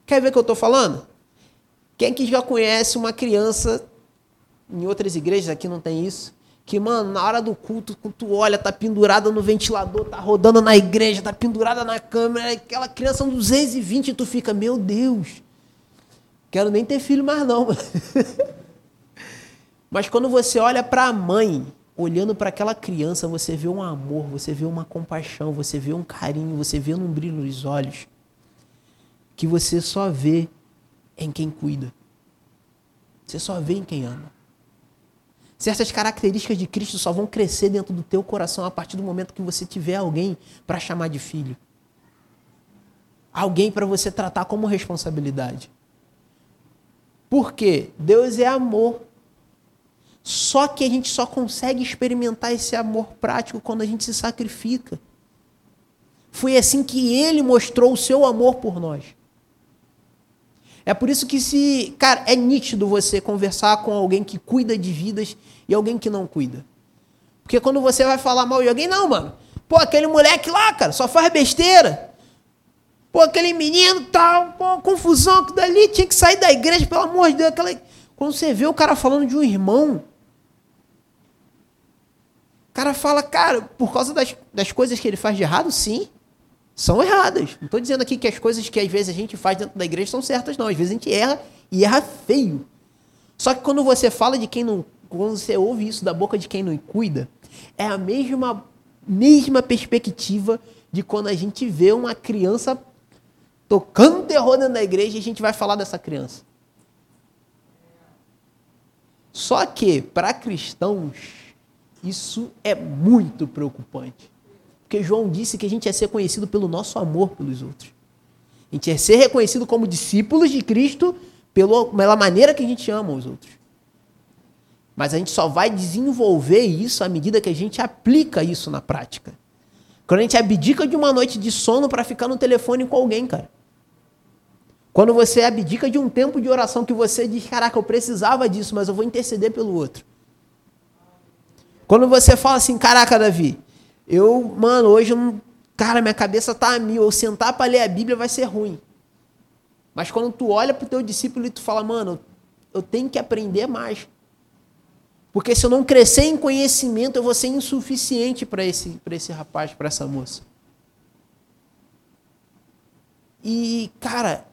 Quer ver o que eu estou falando? Quem que já conhece uma criança, em outras igrejas aqui não tem isso, que, mano, na hora do culto, quando tu olha, tá pendurada no ventilador, tá rodando na igreja, tá pendurada na câmera, aquela criança são 220 e tu fica, meu Deus, quero nem ter filho mais não. Mas quando você olha para a mãe, olhando para aquela criança, você vê um amor, você vê uma compaixão, você vê um carinho, você vê um brilho nos olhos, que você só vê em quem cuida. Você só vê em quem ama. Certas características de Cristo só vão crescer dentro do teu coração a partir do momento que você tiver alguém para chamar de filho. Alguém para você tratar como responsabilidade. Por quê? Deus é amor. Só que a gente só consegue experimentar esse amor prático quando a gente se sacrifica. Foi assim que ele mostrou o seu amor por nós. É por isso que se, cara, é nítido você conversar com alguém que cuida de vidas e alguém que não cuida. Porque quando você vai falar mal de alguém, não, mano. Pô, aquele moleque lá, cara, só faz besteira. Pô, aquele menino tal, pô, confusão que dali tinha que sair da igreja, pelo amor de Deus, aquela... Quando você vê o cara falando de um irmão, cara fala, cara, por causa das, das coisas que ele faz de errado, sim são erradas. Não estou dizendo aqui que as coisas que às vezes a gente faz dentro da igreja são certas, não. Às vezes a gente erra e erra feio. Só que quando você fala de quem não quando você ouve isso da boca de quem não cuida, é a mesma, mesma perspectiva de quando a gente vê uma criança tocando terror dentro da igreja e a gente vai falar dessa criança. Só que, para cristãos, isso é muito preocupante. Porque João disse que a gente ia ser conhecido pelo nosso amor pelos outros. A gente ia ser reconhecido como discípulos de Cristo pela maneira que a gente ama os outros. Mas a gente só vai desenvolver isso à medida que a gente aplica isso na prática. Quando a gente abdica de uma noite de sono para ficar no telefone com alguém, cara. Quando você abdica de um tempo de oração que você diz, caraca, eu precisava disso, mas eu vou interceder pelo outro. Quando você fala assim, caraca, Davi, eu, mano, hoje eu não, cara, minha cabeça tá a mil, eu sentar para ler a Bíblia vai ser ruim. Mas quando tu olha pro teu discípulo e tu fala, mano, eu tenho que aprender mais. Porque se eu não crescer em conhecimento, eu vou ser insuficiente para esse, esse rapaz, para essa moça. E, cara,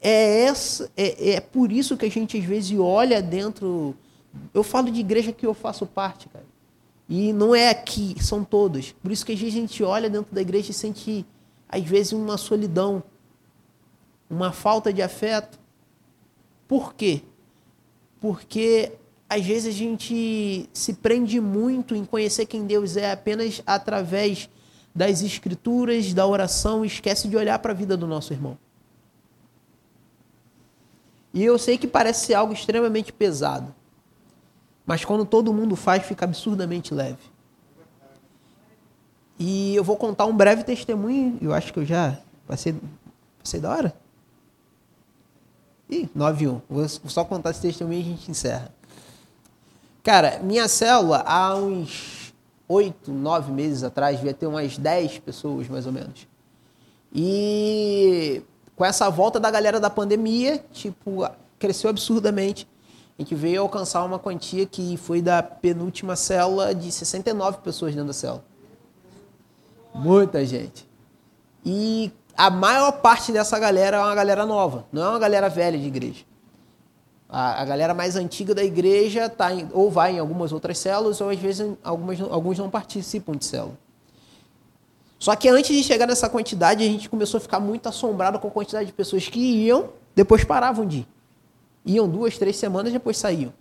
é, essa, é, é por isso que a gente às vezes olha dentro. Eu falo de igreja que eu faço parte, cara. E não é aqui, são todas. Por isso que às vezes a gente olha dentro da igreja e sente, às vezes, uma solidão, uma falta de afeto. Por quê? Porque às vezes a gente se prende muito em conhecer quem Deus é apenas através das escrituras, da oração, e esquece de olhar para a vida do nosso irmão. E eu sei que parece ser algo extremamente pesado. Mas quando todo mundo faz, fica absurdamente leve. E eu vou contar um breve testemunho. Eu acho que eu já passei, passei da hora. Ih, 9 1. Vou só contar esse testemunho e a gente encerra. Cara, minha célula, há uns 8, 9 meses atrás, devia ter umas 10 pessoas, mais ou menos. E com essa volta da galera da pandemia, tipo, cresceu absurdamente. A gente veio alcançar uma quantia que foi da penúltima célula de 69 pessoas dentro da célula. Muita gente. E a maior parte dessa galera é uma galera nova, não é uma galera velha de igreja. A, a galera mais antiga da igreja tá em, ou vai em algumas outras células, ou às vezes algumas, alguns não participam de célula. Só que antes de chegar nessa quantidade, a gente começou a ficar muito assombrado com a quantidade de pessoas que iam, depois paravam de ir. Iam duas, três semanas, depois saíam.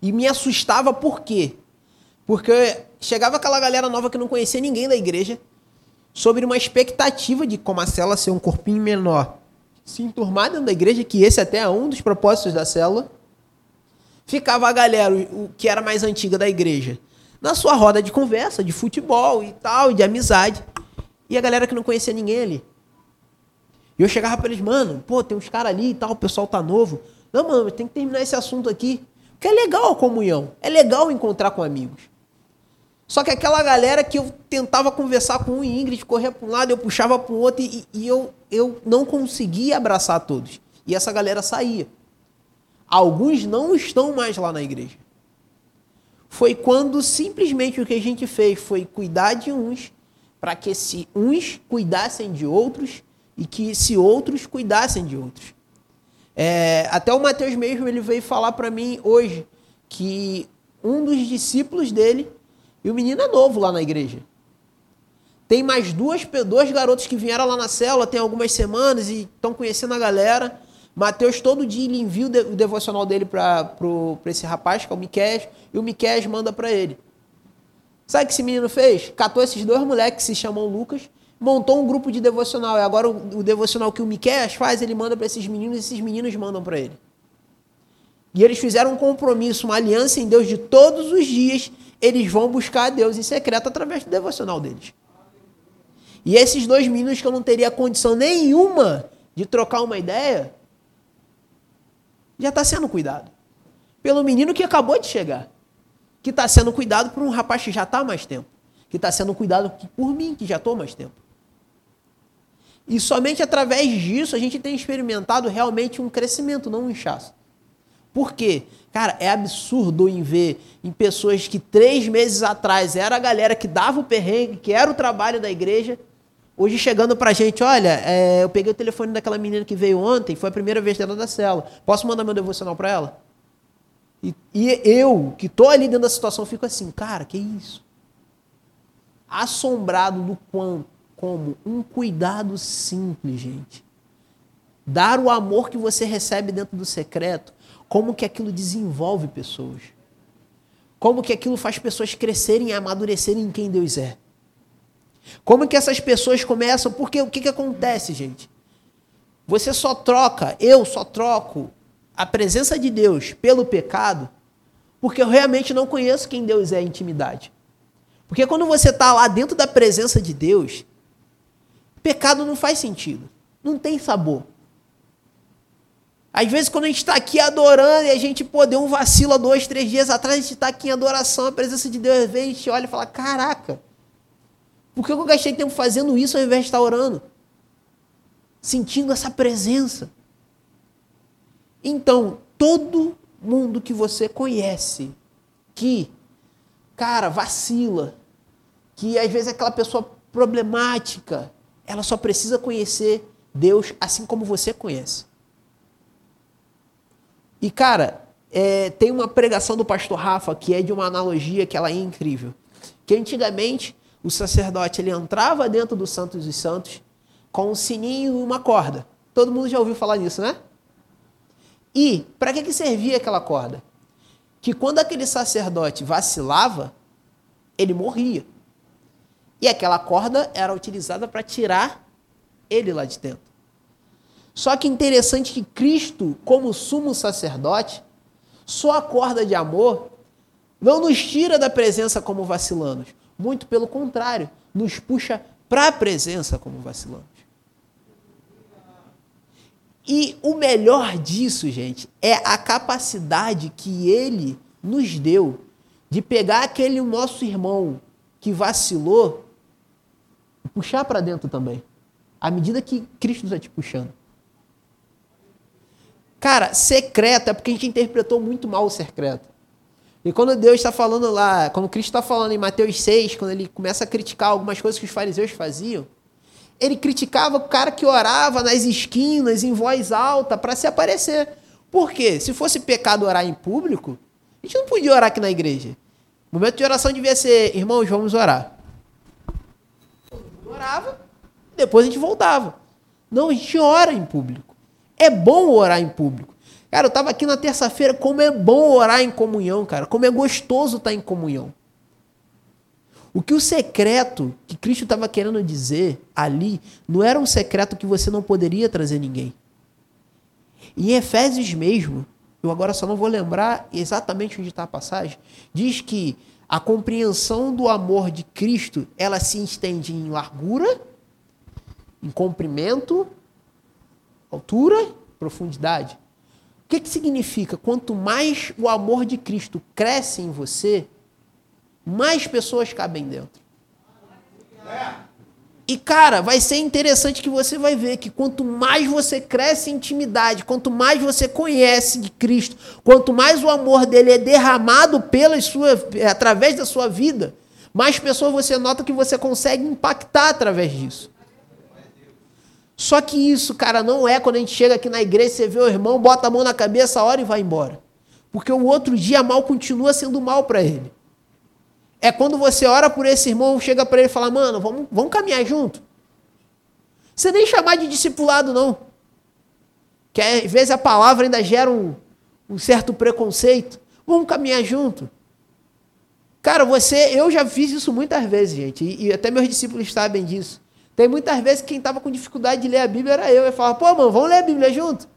E me assustava por quê? Porque chegava aquela galera nova que não conhecia ninguém da igreja, sobre uma expectativa de como a célula ser um corpinho menor, se enturmar dentro da igreja, que esse até é um dos propósitos da célula. Ficava a galera, o que era mais antiga da igreja, na sua roda de conversa, de futebol e tal, de amizade. E a galera que não conhecia ninguém ali. E eu chegava para eles, mano, pô, tem uns caras ali e tal, o pessoal tá novo. Não, mano, tem que terminar esse assunto aqui. Porque é legal a comunhão, é legal encontrar com amigos. Só que aquela galera que eu tentava conversar com um e Ingrid, corria para um lado, eu puxava para o outro e, e, eu, eu não conseguia abraçar todos. E essa galera saía. Alguns não estão mais lá na igreja foi quando simplesmente o que a gente fez foi cuidar de uns, para que se uns cuidassem de outros e que se outros cuidassem de outros. É, até o Mateus mesmo ele veio falar para mim hoje que um dos discípulos dele, e o menino é novo lá na igreja, tem mais duas, dois garotos que vieram lá na célula tem algumas semanas e estão conhecendo a galera. Mateus todo dia ele envia o devocional dele para esse rapaz, que é o Miquel, e o Miquel manda para ele. Sabe o que esse menino fez? Catou esses dois moleques que se chamam Lucas, montou um grupo de devocional. E agora o, o devocional que o Miquel faz, ele manda para esses meninos e esses meninos mandam para ele. E eles fizeram um compromisso, uma aliança em Deus de todos os dias, eles vão buscar a Deus em secreto através do devocional deles. E esses dois meninos que eu não teria condição nenhuma de trocar uma ideia, já está sendo cuidado. Pelo menino que acabou de chegar. Que está sendo cuidado por um rapaz que já está há mais tempo. Que está sendo cuidado por mim, que já estou mais tempo. E somente através disso a gente tem experimentado realmente um crescimento, não um inchaço. Por quê? Cara, é absurdo em ver em pessoas que três meses atrás era a galera que dava o perrengue, que era o trabalho da igreja, Hoje chegando pra gente, olha, é, eu peguei o telefone daquela menina que veio ontem, foi a primeira vez dela da cela. Posso mandar meu devocional para ela? E, e eu, que tô ali dentro da situação, fico assim, cara, que isso? Assombrado do quanto, como um cuidado simples, gente. Dar o amor que você recebe dentro do secreto, como que aquilo desenvolve pessoas. Como que aquilo faz pessoas crescerem e amadurecerem em quem Deus é. Como que essas pessoas começam? Porque o que, que acontece, gente? Você só troca, eu só troco a presença de Deus pelo pecado, porque eu realmente não conheço quem Deus é em intimidade. Porque quando você está lá dentro da presença de Deus, pecado não faz sentido, não tem sabor. Às vezes, quando a gente está aqui adorando e a gente pô, deu um vacilo há dois, três dias atrás, a gente está aqui em adoração, a presença de Deus vem, a gente olha e fala: Caraca, por que eu gastei tempo fazendo isso ao invés de estar orando? Sentindo essa presença. Então, todo mundo que você conhece que, cara, vacila, que às vezes é aquela pessoa problemática, ela só precisa conhecer Deus assim como você conhece. E, cara, é, tem uma pregação do pastor Rafa que é de uma analogia que ela é incrível. Que antigamente o sacerdote ele entrava dentro do Santos dos Santos com um sininho e uma corda. Todo mundo já ouviu falar nisso, né? E para que, que servia aquela corda? Que quando aquele sacerdote vacilava, ele morria. E aquela corda era utilizada para tirar ele lá de dentro. Só que interessante que Cristo, como sumo sacerdote, sua corda de amor não nos tira da presença como vacilanos. Muito pelo contrário, nos puxa para a presença como vacilanos. E o melhor disso, gente, é a capacidade que ele nos deu de pegar aquele nosso irmão que vacilou puxar para dentro também. À medida que Cristo está te puxando. Cara, secreto é porque a gente interpretou muito mal o secreto. E quando Deus está falando lá, quando Cristo está falando em Mateus 6, quando ele começa a criticar algumas coisas que os fariseus faziam, ele criticava o cara que orava nas esquinas, em voz alta, para se aparecer. Por quê? Se fosse pecado orar em público, a gente não podia orar aqui na igreja. O momento de oração devia ser, irmãos, vamos orar. Orava, depois a gente voltava. Não, a gente ora em público. É bom orar em público. Cara, eu estava aqui na terça-feira, como é bom orar em comunhão, cara. Como é gostoso estar em comunhão. O que o secreto que Cristo estava querendo dizer ali não era um secreto que você não poderia trazer ninguém. Em Efésios mesmo, eu agora só não vou lembrar exatamente onde está a passagem, diz que a compreensão do amor de Cristo ela se estende em largura, em comprimento, altura, profundidade. O que, que significa? Quanto mais o amor de Cristo cresce em você, mais pessoas cabem dentro. E cara, vai ser interessante que você vai ver que quanto mais você cresce em intimidade, quanto mais você conhece de Cristo, quanto mais o amor dele é derramado pela sua, através da sua vida, mais pessoas você nota que você consegue impactar através disso. Só que isso, cara, não é quando a gente chega aqui na igreja, você vê o irmão, bota a mão na cabeça, ora e vai embora. Porque o outro dia mal continua sendo mal para ele é quando você ora por esse irmão, chega para ele e fala, mano, vamos, vamos caminhar junto. Você nem chamar de discipulado, não. Que às vezes a palavra ainda gera um, um certo preconceito. Vamos caminhar junto. Cara, você, eu já fiz isso muitas vezes, gente, e, e até meus discípulos sabem disso. Tem muitas vezes que quem estava com dificuldade de ler a Bíblia era eu. Eu falava, pô, mano, vamos ler a Bíblia junto.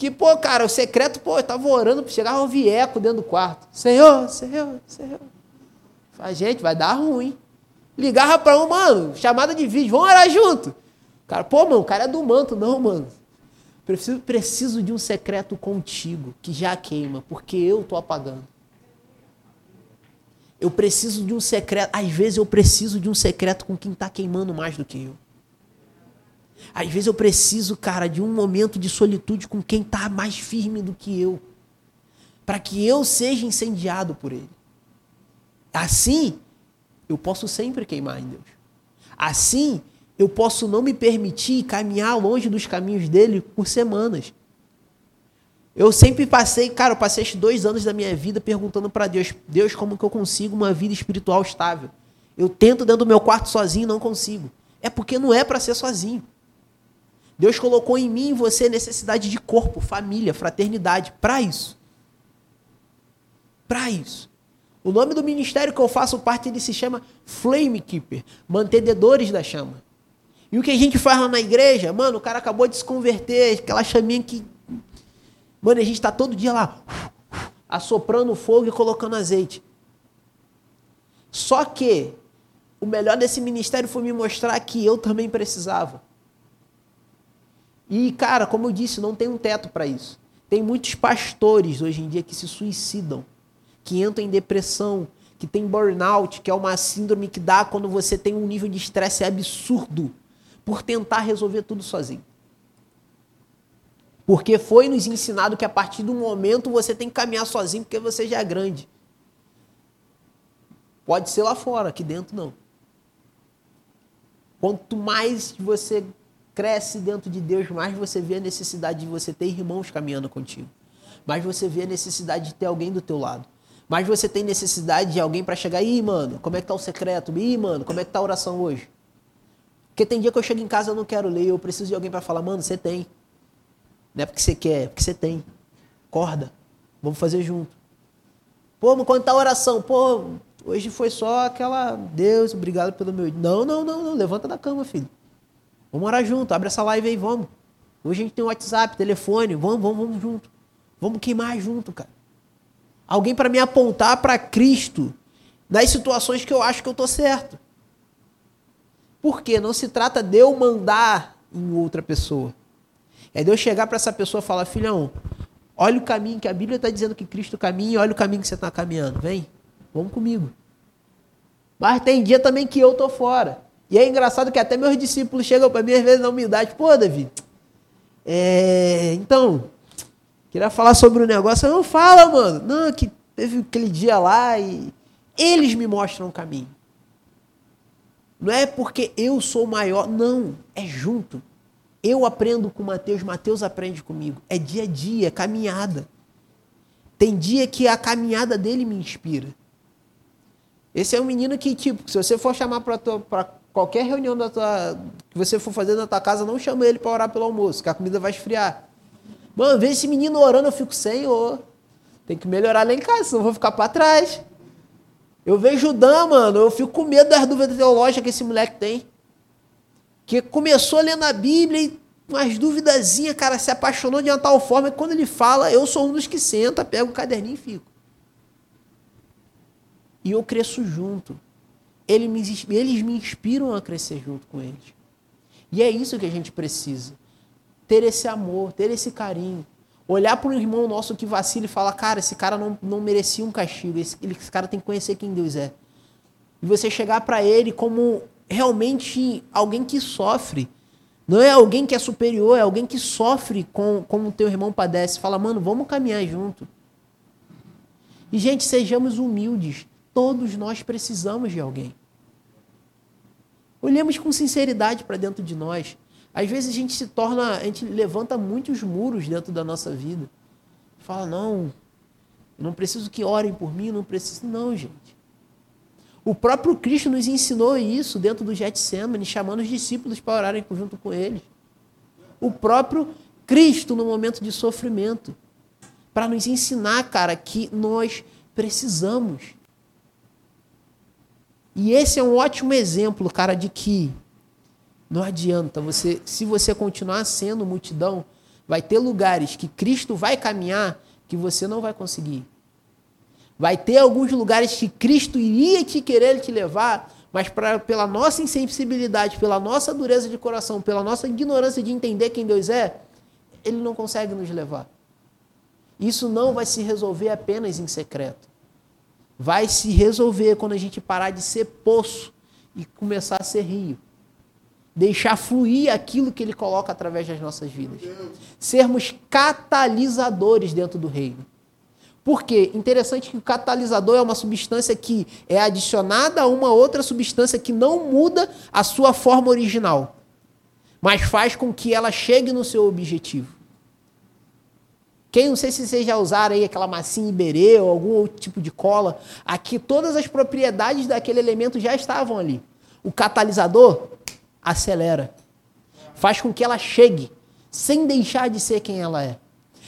Que, pô, cara, o secreto, pô, eu tava orando, chegava a ouvir eco dentro do quarto. Senhor, Senhor, Senhor. Falei, gente, vai dar ruim. Ligava para um, mano, chamada de vídeo, vamos orar junto. Cara, pô, mano, o cara é do manto. Não, mano. Preciso, preciso de um secreto contigo, que já queima, porque eu tô apagando. Eu preciso de um secreto. Às vezes eu preciso de um secreto com quem está queimando mais do que eu. Às vezes eu preciso, cara, de um momento de solitude com quem está mais firme do que eu, para que eu seja incendiado por ele. Assim, eu posso sempre queimar em Deus. Assim, eu posso não me permitir caminhar longe dos caminhos dele por semanas. Eu sempre passei, cara, eu passei esses dois anos da minha vida perguntando para Deus, Deus, como que eu consigo uma vida espiritual estável? Eu tento dentro do meu quarto sozinho, não consigo. É porque não é para ser sozinho. Deus colocou em mim e você necessidade de corpo, família, fraternidade, para isso. Para isso. O nome do ministério que eu faço parte ele se chama Flame Keeper, mantedores da chama. E o que a gente faz lá na igreja, mano, o cara acabou de se converter, aquela chaminha que Mano, a gente está todo dia lá, assoprando fogo e colocando azeite. Só que o melhor desse ministério foi me mostrar que eu também precisava. E, cara, como eu disse, não tem um teto para isso. Tem muitos pastores hoje em dia que se suicidam, que entram em depressão, que tem burnout, que é uma síndrome que dá quando você tem um nível de estresse absurdo por tentar resolver tudo sozinho. Porque foi nos ensinado que a partir do momento você tem que caminhar sozinho porque você já é grande. Pode ser lá fora, aqui dentro não. Quanto mais você cresce dentro de Deus, mais você vê a necessidade de você ter irmãos caminhando contigo. Mais você vê a necessidade de ter alguém do teu lado. Mais você tem necessidade de alguém para chegar, ih, mano, como é que tá o secreto? Ih, mano, como é que tá a oração hoje? Porque tem dia que eu chego em casa eu não quero ler, eu preciso de alguém para falar, mano, você tem. Não é porque você quer, é porque você tem. Acorda. Vamos fazer junto. Pô, mas quando tá a oração? Pô, hoje foi só aquela. Deus, obrigado pelo meu. Não, não, não, não. Levanta da cama, filho. Vamos orar junto. Abre essa live aí, vamos. Hoje a gente tem WhatsApp, telefone. Vamos, vamos, vamos junto. Vamos queimar junto, cara. Alguém para me apontar para Cristo nas situações que eu acho que eu tô certo. Por quê? Não se trata de eu mandar em outra pessoa. É Deus chegar para essa pessoa e falar: filhão, olha o caminho que a Bíblia está dizendo que Cristo caminha, olha o caminho que você está caminhando. Vem, vamos comigo. Mas tem dia também que eu tô fora. E é engraçado que até meus discípulos chegam para mim às vezes na humildade: pô, Davi, é, então, queria falar sobre o um negócio. Não fala, mano. Não, que teve aquele dia lá e eles me mostram o caminho. Não é porque eu sou maior, não, é junto. Eu aprendo com Mateus, Mateus aprende comigo. É dia a dia, é caminhada. Tem dia que a caminhada dele me inspira. Esse é um menino que, tipo, se você for chamar para qualquer reunião da tua, que você for fazer na tua casa, não chama ele para orar pelo almoço, que a comida vai esfriar. Mano, vejo esse menino orando, eu fico, Senhor, tem que melhorar lá em casa, senão eu vou ficar para trás. Eu vejo o Dan, mano, eu fico com medo das dúvidas teológicas que esse moleque tem que começou lendo a Bíblia e umas duvidazinhas, cara, se apaixonou de uma tal forma que quando ele fala, eu sou um dos que senta, pego o caderninho e fico. E eu cresço junto. Eles me, eles me inspiram a crescer junto com eles. E é isso que a gente precisa. Ter esse amor, ter esse carinho. Olhar para um irmão nosso que vacila e falar, cara, esse cara não, não merecia um castigo, esse, esse cara tem que conhecer quem Deus é. E você chegar para ele como realmente alguém que sofre. Não é alguém que é superior, é alguém que sofre com como o teu irmão padece. Fala, mano, vamos caminhar junto. E, gente, sejamos humildes. Todos nós precisamos de alguém. Olhemos com sinceridade para dentro de nós. Às vezes a gente se torna, a gente levanta muitos muros dentro da nossa vida. Fala, não, eu não preciso que orem por mim, não preciso. Não, gente. O próprio Cristo nos ensinou isso dentro do Getsemane, chamando os discípulos para orarem junto com ele. O próprio Cristo no momento de sofrimento, para nos ensinar, cara, que nós precisamos. E esse é um ótimo exemplo, cara, de que não adianta você, se você continuar sendo multidão, vai ter lugares que Cristo vai caminhar que você não vai conseguir. Vai ter alguns lugares que Cristo iria te querer te levar, mas pra, pela nossa insensibilidade, pela nossa dureza de coração, pela nossa ignorância de entender quem Deus é, Ele não consegue nos levar. Isso não vai se resolver apenas em secreto. Vai se resolver quando a gente parar de ser poço e começar a ser rio. Deixar fluir aquilo que Ele coloca através das nossas vidas. Sermos catalisadores dentro do reino. Porque interessante que o catalisador é uma substância que é adicionada a uma outra substância que não muda a sua forma original, mas faz com que ela chegue no seu objetivo. Quem não sei se vocês já usaram aí aquela massinha iberê ou algum outro tipo de cola, aqui todas as propriedades daquele elemento já estavam ali. O catalisador acelera, faz com que ela chegue sem deixar de ser quem ela é.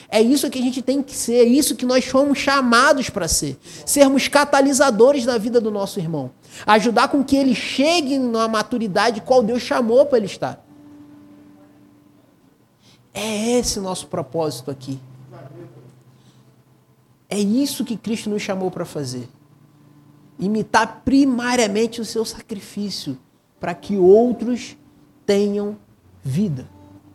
É isso que a gente tem que ser, é isso que nós fomos chamados para ser. Sermos catalisadores da vida do nosso irmão. Ajudar com que ele chegue na maturidade qual Deus chamou para ele estar. É esse o nosso propósito aqui. É isso que Cristo nos chamou para fazer. Imitar primariamente o seu sacrifício para que outros tenham vida.